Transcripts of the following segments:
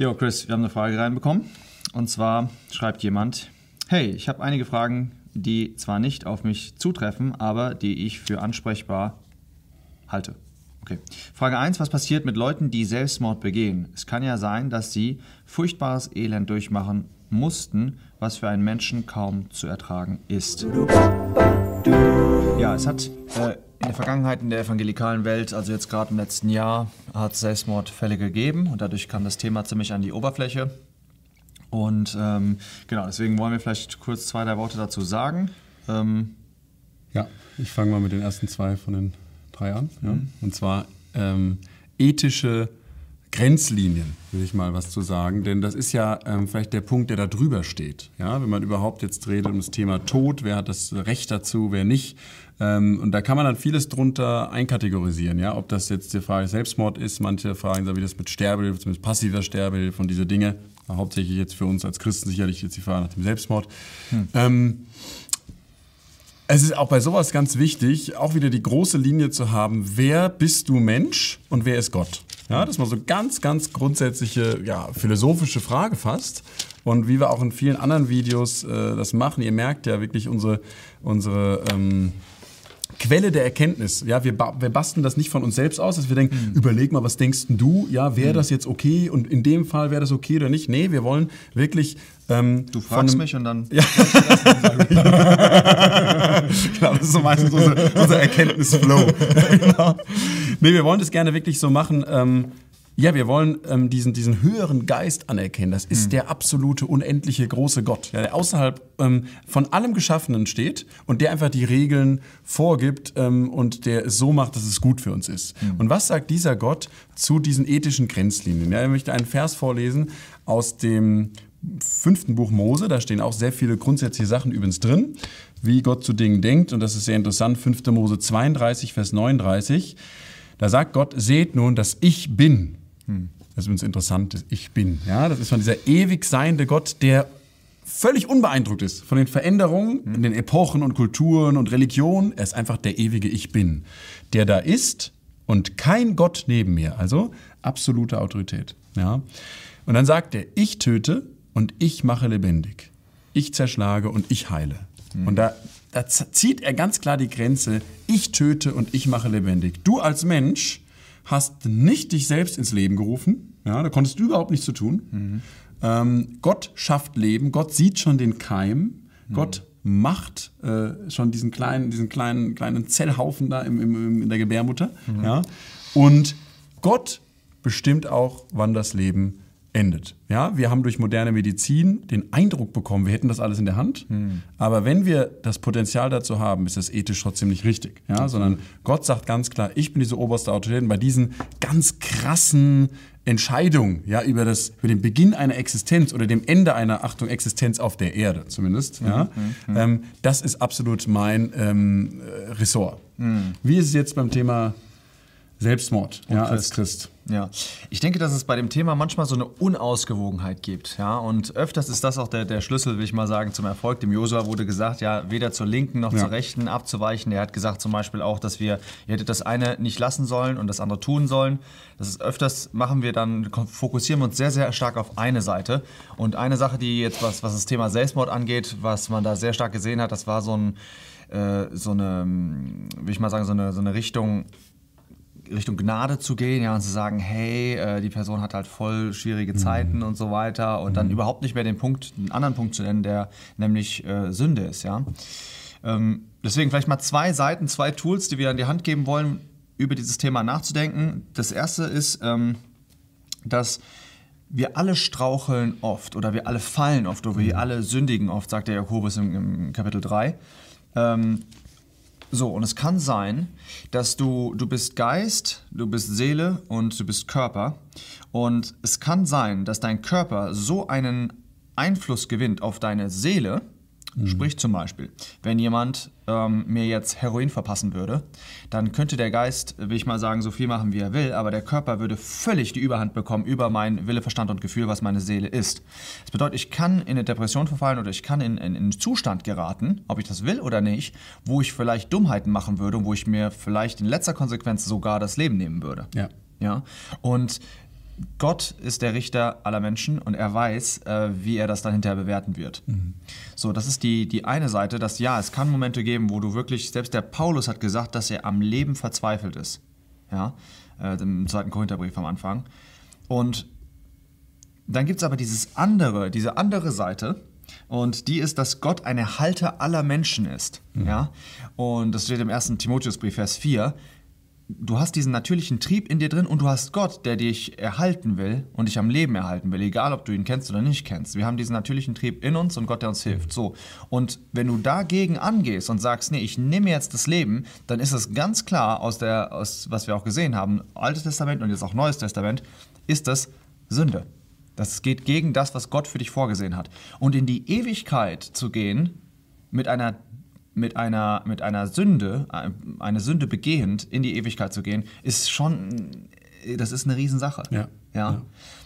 Jo, Chris, wir haben eine Frage reinbekommen. Und zwar schreibt jemand: Hey, ich habe einige Fragen, die zwar nicht auf mich zutreffen, aber die ich für ansprechbar halte. Okay. Frage 1: Was passiert mit Leuten, die Selbstmord begehen? Es kann ja sein, dass sie furchtbares Elend durchmachen mussten, was für einen Menschen kaum zu ertragen ist. Ja, es hat äh, in der Vergangenheit in der evangelikalen Welt, also jetzt gerade im letzten Jahr, hat es Selbstmordfälle gegeben und dadurch kam das Thema ziemlich an die Oberfläche. Und ähm, genau, deswegen wollen wir vielleicht kurz zwei, drei Worte dazu sagen. Ähm, ja, ich fange mal mit den ersten zwei von den drei an. Ja. Mhm. Und zwar ähm, ethische Grenzlinien, will ich mal was zu sagen. Denn das ist ja ähm, vielleicht der Punkt, der da drüber steht. Ja, wenn man überhaupt jetzt redet um das Thema Tod, wer hat das Recht dazu, wer nicht. Ähm, und da kann man dann vieles drunter einkategorisieren. Ja, ob das jetzt die Frage Selbstmord ist, manche fragen, wie das mit Sterbehilfe, zumindest passiver Sterbehilfe und diese Dinge. Hauptsächlich jetzt für uns als Christen sicherlich jetzt die Frage nach dem Selbstmord. Hm. Ähm, es ist auch bei sowas ganz wichtig, auch wieder die große Linie zu haben, wer bist du Mensch und wer ist Gott? Ja, das ist mal so ganz, ganz grundsätzliche, ja, philosophische Frage fast. Und wie wir auch in vielen anderen Videos äh, das machen, ihr merkt ja wirklich unsere, unsere ähm, Quelle der Erkenntnis. Ja, wir, ba wir basteln das nicht von uns selbst aus, dass wir denken, mhm. überleg mal, was denkst du? Ja, wäre mhm. das jetzt okay? Und in dem Fall wäre das okay oder nicht? Nee, wir wollen wirklich. Ähm, du fragst mich und dann. Ja. genau, das ist so meistens unser, unser Erkenntnisflow. genau. Nee, wir wollen das gerne wirklich so machen. Ähm, ja, wir wollen ähm, diesen, diesen höheren Geist anerkennen. Das ist mhm. der absolute, unendliche, große Gott, ja, der außerhalb ähm, von allem Geschaffenen steht und der einfach die Regeln vorgibt ähm, und der es so macht, dass es gut für uns ist. Mhm. Und was sagt dieser Gott zu diesen ethischen Grenzlinien? Ja, ich möchte einen Vers vorlesen aus dem fünften Buch Mose. Da stehen auch sehr viele grundsätzliche Sachen übrigens drin, wie Gott zu Dingen denkt. Und das ist sehr interessant. 5. Mose 32, Vers 39. Da sagt Gott, seht nun, dass ich bin das ist uns interessant, das Ich Bin. Ja, das ist von dieser ewig seiende Gott, der völlig unbeeindruckt ist von den Veränderungen in den Epochen und Kulturen und Religionen. Er ist einfach der ewige Ich Bin, der da ist und kein Gott neben mir. Also absolute Autorität. Ja. Und dann sagt er, ich töte und ich mache lebendig. Ich zerschlage und ich heile. Mhm. Und da, da zieht er ganz klar die Grenze, ich töte und ich mache lebendig. Du als Mensch hast nicht dich selbst ins Leben gerufen. Ja, da konntest du überhaupt nichts zu tun. Mhm. Ähm, Gott schafft Leben. Gott sieht schon den Keim. Mhm. Gott macht äh, schon diesen kleinen, diesen kleinen, kleinen Zellhaufen da im, im, in der Gebärmutter. Mhm. Ja? Und Gott bestimmt auch, wann das Leben endet. Ja, wir haben durch moderne Medizin den Eindruck bekommen, wir hätten das alles in der Hand. Hm. Aber wenn wir das Potenzial dazu haben, ist das ethisch trotzdem nicht richtig. Ja, sondern Gott sagt ganz klar, ich bin diese oberste Autorität. Und bei diesen ganz krassen Entscheidungen, ja, über das, über den Beginn einer Existenz oder dem Ende einer, Achtung, Existenz auf der Erde zumindest, mhm. ja, mhm. ähm, das ist absolut mein ähm, Ressort. Mhm. Wie ist es jetzt beim Thema Selbstmord, ja, als Christ? Ja, ich denke, dass es bei dem Thema manchmal so eine Unausgewogenheit gibt. Ja, und öfters ist das auch der, der Schlüssel, will ich mal sagen, zum Erfolg. Dem Josua wurde gesagt, ja, weder zur Linken noch ja. zur Rechten abzuweichen. Er hat gesagt zum Beispiel auch, dass wir, ihr hättet das eine nicht lassen sollen und das andere tun sollen. Das ist öfters machen wir dann, fokussieren wir uns sehr, sehr stark auf eine Seite. Und eine Sache, die jetzt, was, was das Thema Selbstmord angeht, was man da sehr stark gesehen hat, das war so ein, äh, so eine, will ich mal sagen, so eine, so eine Richtung, Richtung Gnade zu gehen, ja, und zu sagen, hey, äh, die Person hat halt voll schwierige Zeiten mhm. und so weiter und mhm. dann überhaupt nicht mehr den Punkt, einen anderen Punkt zu nennen, der nämlich äh, Sünde ist, ja. Ähm, deswegen vielleicht mal zwei Seiten, zwei Tools, die wir an die Hand geben wollen, über dieses Thema nachzudenken. Das erste ist, ähm, dass wir alle straucheln oft oder wir alle fallen oft oder wir mhm. alle sündigen oft, sagt der Jakobus im, im Kapitel 3. Ähm, so, und es kann sein, dass du, du bist Geist, du bist Seele und du bist Körper. Und es kann sein, dass dein Körper so einen Einfluss gewinnt auf deine Seele, Mhm. Sprich zum Beispiel, wenn jemand ähm, mir jetzt Heroin verpassen würde, dann könnte der Geist, will ich mal sagen, so viel machen, wie er will, aber der Körper würde völlig die Überhand bekommen über mein Wille, Verstand und Gefühl, was meine Seele ist. Das bedeutet, ich kann in eine Depression verfallen oder ich kann in, in, in einen Zustand geraten, ob ich das will oder nicht, wo ich vielleicht Dummheiten machen würde und wo ich mir vielleicht in letzter Konsequenz sogar das Leben nehmen würde. Ja. Ja. Und Gott ist der Richter aller Menschen und er weiß, äh, wie er das dann hinterher bewerten wird. Mhm. So, das ist die, die eine Seite, dass ja, es kann Momente geben, wo du wirklich, selbst der Paulus hat gesagt, dass er am Leben verzweifelt ist. Ja, äh, im zweiten Korintherbrief am Anfang. Und dann gibt es aber dieses andere, diese andere Seite, und die ist, dass Gott ein Erhalter aller Menschen ist. Mhm. Ja? Und das steht im 1. Timotheusbrief, Vers 4 du hast diesen natürlichen Trieb in dir drin und du hast Gott, der dich erhalten will und dich am Leben erhalten will, egal ob du ihn kennst oder nicht kennst. Wir haben diesen natürlichen Trieb in uns und Gott, der uns hilft. So. Und wenn du dagegen angehst und sagst, nee, ich nehme jetzt das Leben, dann ist es ganz klar aus der, aus, was wir auch gesehen haben, Altes Testament und jetzt auch Neues Testament, ist das Sünde. Das geht gegen das, was Gott für dich vorgesehen hat. Und in die Ewigkeit zu gehen mit einer mit einer, mit einer Sünde, äh, eine Sünde begehend in die Ewigkeit zu gehen, ist schon, das ist eine Riesensache. Ja. Ja. ja.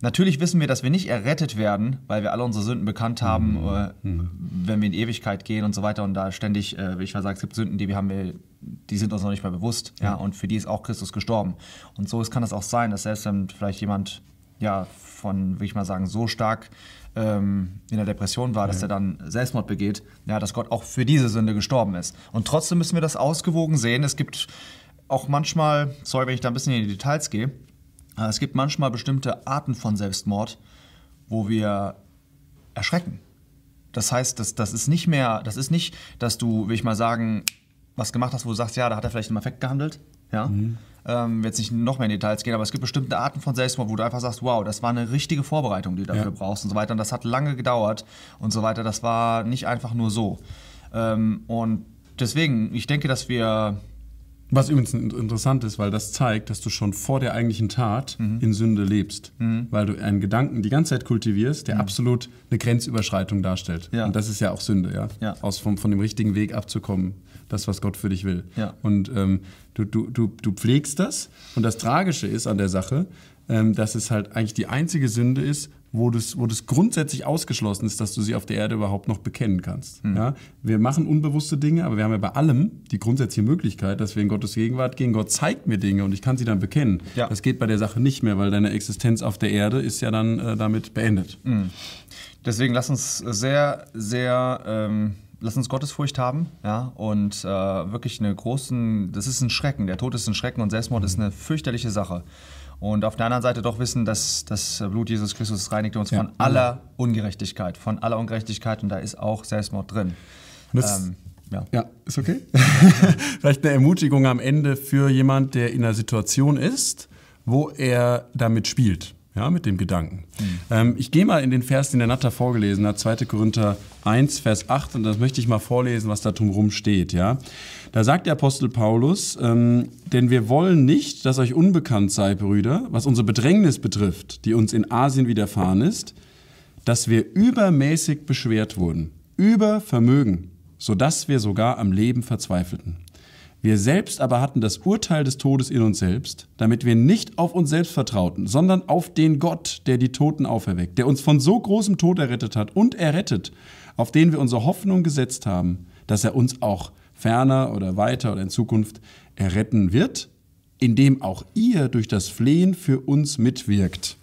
Natürlich wissen wir, dass wir nicht errettet werden, weil wir alle unsere Sünden bekannt haben, mhm. Äh, mhm. wenn wir in die Ewigkeit gehen und so weiter und da ständig, äh, wie ich mal sage, es gibt Sünden, die wir haben, die sind uns noch nicht mal bewusst. Ja. ja. und für die ist auch Christus gestorben. Und so kann es auch sein, dass selbst wenn vielleicht jemand, ja, von, würde ich mal sagen, so stark ähm, in der Depression war, dass er dann Selbstmord begeht, ja, dass Gott auch für diese Sünde gestorben ist. Und trotzdem müssen wir das ausgewogen sehen. Es gibt auch manchmal, sorry, wenn ich da ein bisschen in die Details gehe, es gibt manchmal bestimmte Arten von Selbstmord, wo wir erschrecken. Das heißt, das, das ist nicht mehr, das ist nicht, dass du, will ich mal sagen, was gemacht hast, wo du sagst, ja, da hat er vielleicht im Affekt gehandelt, ja, mhm ähm, jetzt nicht noch mehr in Details gehen, aber es gibt bestimmte Arten von Selbstmord, wo du einfach sagst, wow, das war eine richtige Vorbereitung, die du dafür ja. brauchst und so weiter. Und das hat lange gedauert und so weiter. Das war nicht einfach nur so. Ähm, und deswegen, ich denke, dass wir was übrigens interessant ist, weil das zeigt, dass du schon vor der eigentlichen Tat mhm. in Sünde lebst. Mhm. Weil du einen Gedanken die ganze Zeit kultivierst, der mhm. absolut eine Grenzüberschreitung darstellt. Ja. Und das ist ja auch Sünde, ja. ja. Aus vom, von dem richtigen Weg abzukommen. Das, was Gott für dich will. Ja. Und ähm, du, du, du, du pflegst das. Und das Tragische ist an der Sache, ähm, dass es halt eigentlich die einzige Sünde ist, wo das, wo das grundsätzlich ausgeschlossen ist, dass du sie auf der Erde überhaupt noch bekennen kannst. Mhm. Ja? Wir machen unbewusste Dinge, aber wir haben ja bei allem die grundsätzliche Möglichkeit, dass wir in Gottes Gegenwart gehen. Gott zeigt mir Dinge und ich kann sie dann bekennen. Ja. Das geht bei der Sache nicht mehr, weil deine Existenz auf der Erde ist ja dann äh, damit beendet. Mhm. Deswegen lass uns sehr, sehr... Ähm lass uns Gottesfurcht haben, ja, und äh, wirklich eine großen, das ist ein Schrecken, der Tod ist ein Schrecken und Selbstmord ist eine fürchterliche Sache. Und auf der anderen Seite doch wissen, dass das Blut Jesus Christus reinigt uns ja. von aller Ungerechtigkeit, von aller Ungerechtigkeit und da ist auch Selbstmord drin. Ähm, ja. ja. ist okay. Vielleicht eine Ermutigung am Ende für jemand, der in einer Situation ist, wo er damit spielt, ja, mit dem Gedanken. Mhm. Ähm, ich gehe mal in den Vers, den der Natter vorgelesen hat, 2. Korinther 1, Vers 8, und das möchte ich mal vorlesen, was da drumherum steht. Ja? Da sagt der Apostel Paulus, ähm, denn wir wollen nicht, dass euch unbekannt sei, Brüder, was unsere Bedrängnis betrifft, die uns in Asien widerfahren ist, dass wir übermäßig beschwert wurden, über Vermögen, sodass wir sogar am Leben verzweifelten. Wir selbst aber hatten das Urteil des Todes in uns selbst, damit wir nicht auf uns selbst vertrauten, sondern auf den Gott, der die Toten auferweckt, der uns von so großem Tod errettet hat und errettet, auf den wir unsere Hoffnung gesetzt haben, dass er uns auch ferner oder weiter oder in Zukunft erretten wird, indem auch ihr durch das Flehen für uns mitwirkt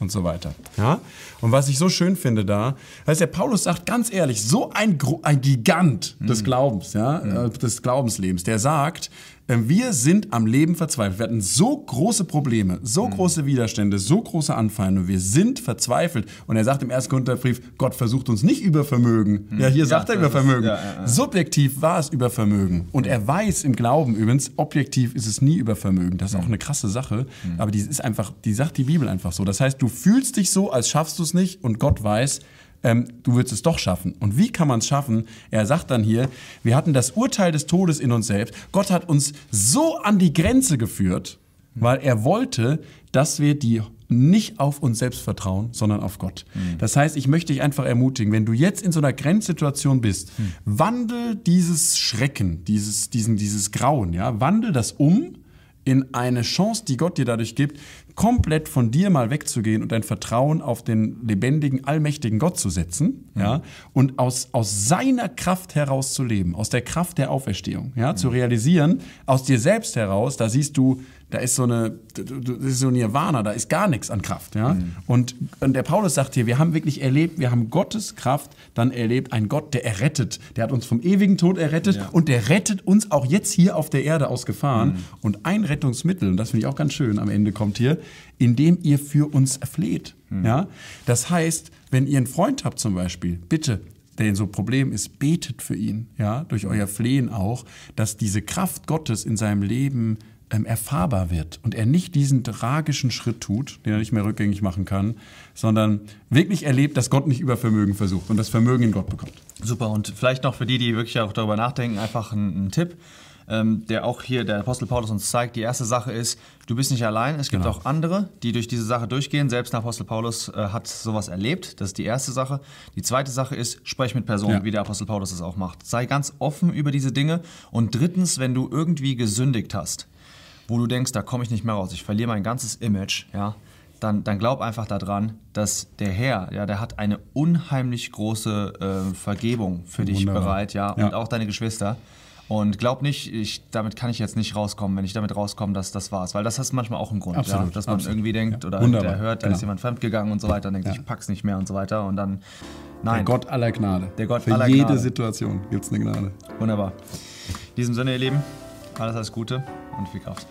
und so weiter. Ja? Und was ich so schön finde da, heißt der Paulus sagt ganz ehrlich, so ein, ein Gigant des mhm. Glaubens, ja, mhm. des Glaubenslebens, der sagt, wir sind am Leben verzweifelt. Wir hatten so große Probleme, so mhm. große Widerstände, so große Anfeindungen. Wir sind verzweifelt. Und er sagt im ersten Korintherbrief, Gott versucht uns nicht über Vermögen. Mhm. Ja, hier ja, sagt er über Vermögen. Ja, ja, Subjektiv war es über Vermögen. Und er weiß im Glauben übrigens, objektiv ist es nie über Vermögen. Das ist auch eine krasse Sache. Mhm. Aber die ist einfach, die sagt die Bibel einfach so. Das heißt, du fühlst dich so, als schaffst du es nicht. Und Gott weiß, ähm, du würdest es doch schaffen. Und wie kann man es schaffen? Er sagt dann hier, wir hatten das Urteil des Todes in uns selbst. Gott hat uns so an die Grenze geführt, weil er wollte, dass wir die nicht auf uns selbst vertrauen, sondern auf Gott. Mhm. Das heißt, ich möchte dich einfach ermutigen, wenn du jetzt in so einer Grenzsituation bist, mhm. wandel dieses Schrecken, dieses, diesen, dieses Grauen, ja, wandel das um in eine Chance, die Gott dir dadurch gibt, komplett von dir mal wegzugehen und dein Vertrauen auf den lebendigen, allmächtigen Gott zu setzen, mhm. ja, und aus, aus seiner Kraft heraus zu leben, aus der Kraft der Auferstehung, ja, mhm. zu realisieren, aus dir selbst heraus, da siehst du, da ist so eine, das ist so Nirvana, da ist gar nichts an Kraft. Ja? Mhm. Und, und der Paulus sagt hier, wir haben wirklich erlebt, wir haben Gottes Kraft dann erlebt, ein Gott, der errettet. Der hat uns vom ewigen Tod errettet ja. und der rettet uns auch jetzt hier auf der Erde aus Gefahren. Mhm. Und ein Rettungsmittel, und das finde ich auch ganz schön, am Ende kommt hier, indem ihr für uns erfleht. Mhm. Ja? Das heißt, wenn ihr einen Freund habt zum Beispiel, bitte der in so ein Problem ist, betet für ihn, ja, durch euer Flehen auch, dass diese Kraft Gottes in seinem Leben ähm, erfahrbar wird und er nicht diesen tragischen Schritt tut, den er nicht mehr rückgängig machen kann, sondern wirklich erlebt, dass Gott nicht über Vermögen versucht und das Vermögen in Gott bekommt. Super und vielleicht noch für die, die wirklich auch darüber nachdenken, einfach ein, ein Tipp. Ähm, der auch hier der Apostel Paulus uns zeigt. Die erste Sache ist, du bist nicht allein. Es gibt genau. auch andere, die durch diese Sache durchgehen. Selbst der Apostel Paulus äh, hat sowas erlebt. Das ist die erste Sache. Die zweite Sache ist, sprech mit Personen, ja. wie der Apostel Paulus es auch macht. Sei ganz offen über diese Dinge. Und drittens, wenn du irgendwie gesündigt hast, wo du denkst, da komme ich nicht mehr raus, ich verliere mein ganzes Image, ja, dann, dann glaub einfach daran, dass der Herr, ja, der hat eine unheimlich große äh, Vergebung für dich Wunderbar. bereit, ja, ja, und auch deine Geschwister. Und glaub nicht, ich, damit kann ich jetzt nicht rauskommen, wenn ich damit rauskomme, dass das war's. Weil das ist manchmal auch ein Grund, absolut, ja, dass man absolut. irgendwie denkt ja. oder Wunderbar. der hört, da genau. ist jemand fremdgegangen und so weiter, und denkt, ja. ich pack's nicht mehr und so weiter. Und dann, nein. Der Gott aller Gnade. Der Gott Für aller jede Gnade. Situation gibt's eine Gnade. Wunderbar. In diesem Sinne, ihr Lieben, alles, alles Gute und viel Kraft.